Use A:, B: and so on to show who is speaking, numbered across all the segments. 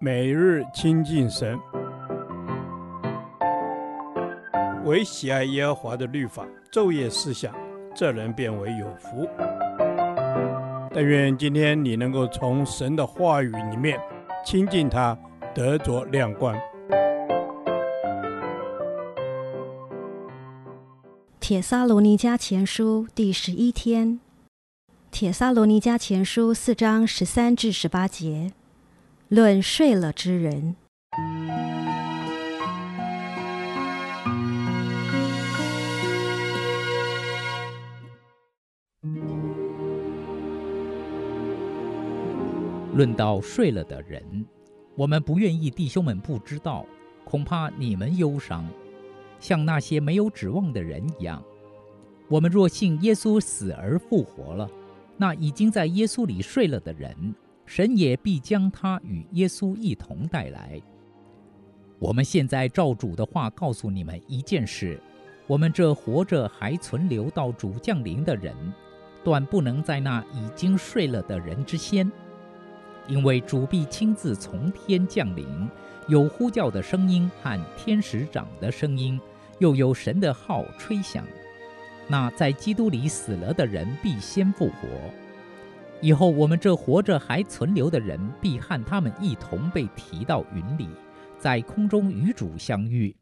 A: 每日亲近神，唯喜爱耶和华的律法，昼夜思想，这人便为有福。但愿今天你能够从神的话语里面亲近他，得着亮光。
B: 帖撒罗尼迦前书第十一天，帖撒罗尼迦前书四章十三至十八节。论睡了之人，
C: 论到睡了的人，我们不愿意弟兄们不知道，恐怕你们忧伤，像那些没有指望的人一样。我们若信耶稣死而复活了，那已经在耶稣里睡了的人。神也必将他与耶稣一同带来。我们现在照主的话告诉你们一件事：我们这活着还存留到主降临的人，断不能在那已经睡了的人之先，因为主必亲自从天降临，有呼叫的声音和天使长的声音，又有神的号吹响。那在基督里死了的人必先复活。以后，我们这活着还存留的人，必和他们一同被提到云里，在空中与主相遇。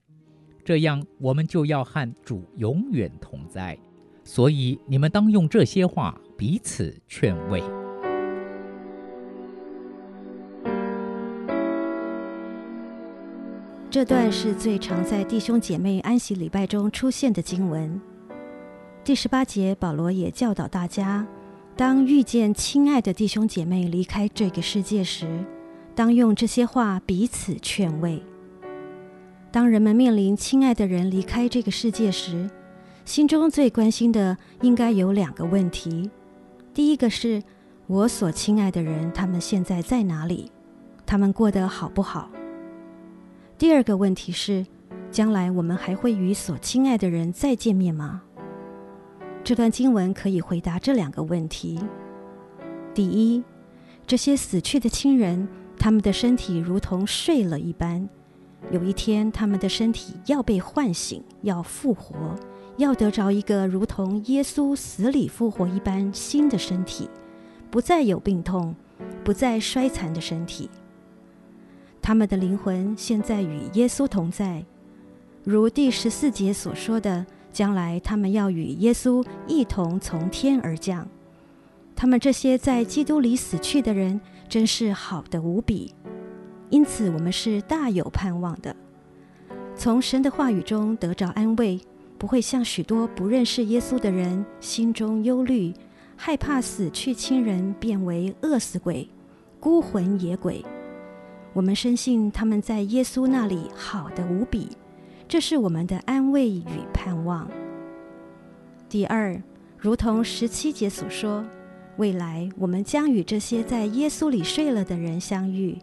C: 这样，我们就要和主永远同在。所以，你们当用这些话彼此劝慰。
B: 这段是最常在弟兄姐妹安息礼拜中出现的经文。第十八节，保罗也教导大家。当遇见亲爱的弟兄姐妹离开这个世界时，当用这些话彼此劝慰。当人们面临亲爱的人离开这个世界时，心中最关心的应该有两个问题：第一个是我所亲爱的人，他们现在在哪里？他们过得好不好？第二个问题是，将来我们还会与所亲爱的人再见面吗？这段经文可以回答这两个问题：第一，这些死去的亲人，他们的身体如同睡了一般，有一天他们的身体要被唤醒，要复活，要得着一个如同耶稣死里复活一般新的身体，不再有病痛，不再衰残的身体。他们的灵魂现在与耶稣同在，如第十四节所说的。将来他们要与耶稣一同从天而降。他们这些在基督里死去的人，真是好的无比。因此，我们是大有盼望的，从神的话语中得着安慰，不会像许多不认识耶稣的人心中忧虑，害怕死去亲人变为饿死鬼、孤魂野鬼。我们深信他们在耶稣那里好的无比。这是我们的安慰与盼望。第二，如同十七节所说，未来我们将与这些在耶稣里睡了的人相遇，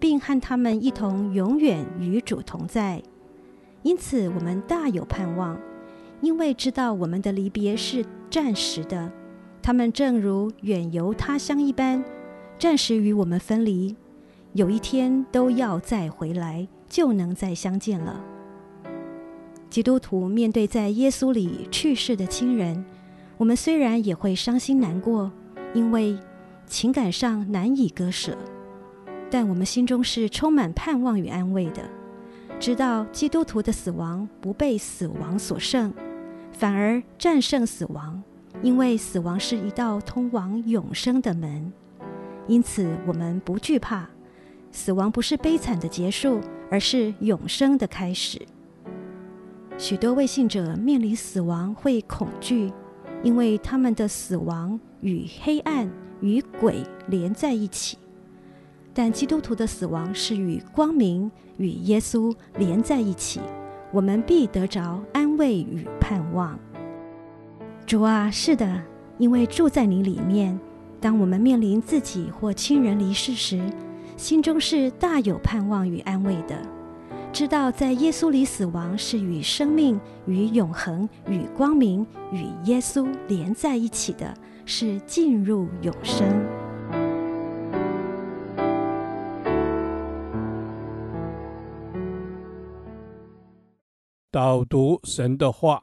B: 并和他们一同永远与主同在。因此，我们大有盼望，因为知道我们的离别是暂时的，他们正如远游他乡一般，暂时与我们分离，有一天都要再回来，就能再相见了。基督徒面对在耶稣里去世的亲人，我们虽然也会伤心难过，因为情感上难以割舍，但我们心中是充满盼望与安慰的，知道基督徒的死亡不被死亡所胜，反而战胜死亡，因为死亡是一道通往永生的门，因此我们不惧怕，死亡不是悲惨的结束，而是永生的开始。许多未信者面临死亡会恐惧，因为他们的死亡与黑暗与鬼连在一起。但基督徒的死亡是与光明与耶稣连在一起，我们必得着安慰与盼望。主啊，是的，因为住在你里面，当我们面临自己或亲人离世时，心中是大有盼望与安慰的。知道在耶稣里死亡是与生命与永恒与光明与耶稣连在一起的是进入永生。
A: 导读神的话。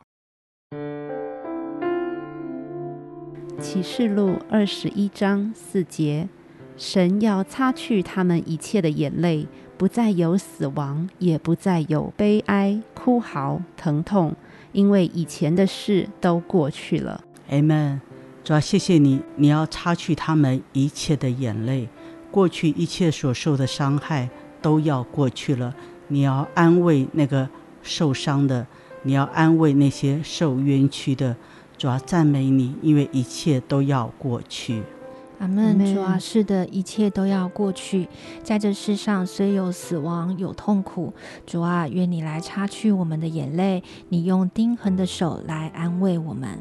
D: 启示录二十一章四节。神要擦去他们一切的眼泪，不再有死亡，也不再有悲哀、哭嚎、疼痛，因为以前的事都过去了。
E: 阿门。主要谢谢你，你要擦去他们一切的眼泪，过去一切所受的伤害都要过去了。你要安慰那个受伤的，你要安慰那些受冤屈的。主要赞美你，因为一切都要过去。
F: 阿门。主啊，是的，一切都要过去。在这世上，虽有死亡，有痛苦，主啊，愿你来擦去我们的眼泪，你用钉痕的手来安慰我们。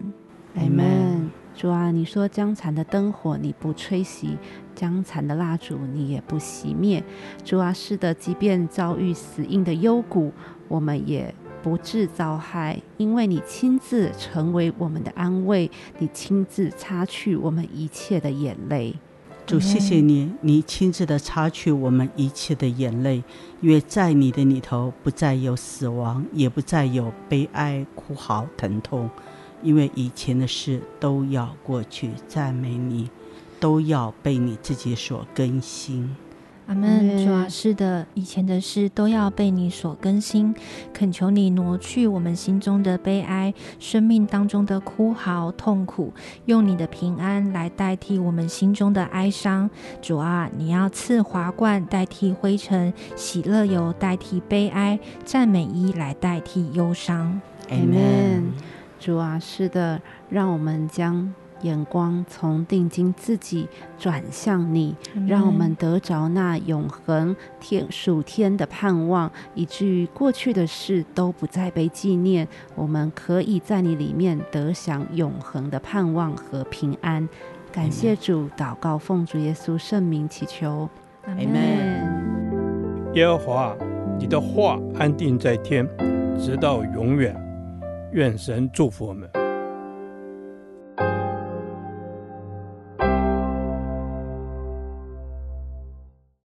D: 阿门。主啊，你说将残的灯火你不吹熄，将残的蜡烛你也不熄灭。主啊，是的，即便遭遇死硬的幽谷，我们也不致遭害，因为你亲自成为我们的安慰，你亲自擦去我们一切的眼泪。
E: 主，谢谢你，你亲自的擦去我们一切的眼泪，因为在你的里头不再有死亡，也不再有悲哀、哭嚎、疼痛。因为以前的事都要过去，赞美你，都要被你自己所更新。
F: 阿门。主啊，是的，以前的事都要被你所更新。恳求你挪去我们心中的悲哀，生命当中的哭嚎、痛苦，用你的平安来代替我们心中的哀伤。主啊，你要赐华冠代替灰尘，喜乐油代替悲哀，赞美衣来代替忧伤。
D: 阿门。主啊，是的，让我们将眼光从定睛自己转向你，让我们得着那永恒天属天的盼望，以至于过去的事都不再被纪念。我们可以在你里面得享永恒的盼望和平安。感谢主，祷告奉主耶稣圣名祈求，阿门。
A: 耶和华，你的话安定在天，直到永远。愿神祝福我们。